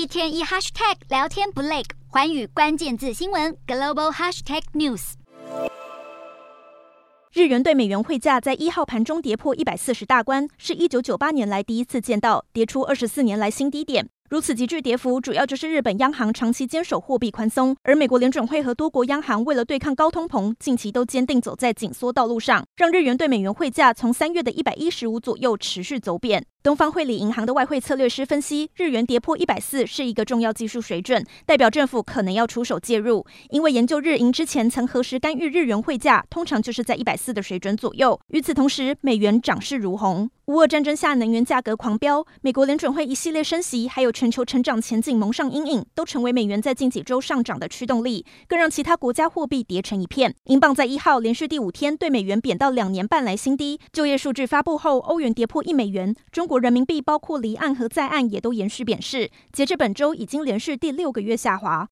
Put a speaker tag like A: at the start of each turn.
A: 一天一 hashtag 聊天不累，环宇关键字新闻 global hashtag news。
B: 日元兑美元汇价在一号盘中跌破一百四十大关，是一九九八年来第一次见到，跌出二十四年来新低点。如此急剧跌幅，主要就是日本央行长期坚守货币宽松，而美国联准会和多国央行为了对抗高通膨，近期都坚定走在紧缩道路上，让日元兑美元汇价从三月的一百一十五左右持续走贬。东方汇理银行的外汇策略师分析，日元跌破一百四是一个重要技术水准，代表政府可能要出手介入，因为研究日银之前曾何时干预日元汇价，通常就是在一百四的水准左右。与此同时，美元涨势如虹。乌俄战争下，能源价格狂飙，美国联准会一系列升息，还有全球成长前景蒙上阴影，都成为美元在近几周上涨的驱动力，更让其他国家货币跌成一片。英镑在一号连续第五天对美元贬到两年半来新低。就业数据发布后，欧元跌破一美元，中国人民币包括离岸和在岸也都延续贬势，截至本周已经连续第六个月下滑。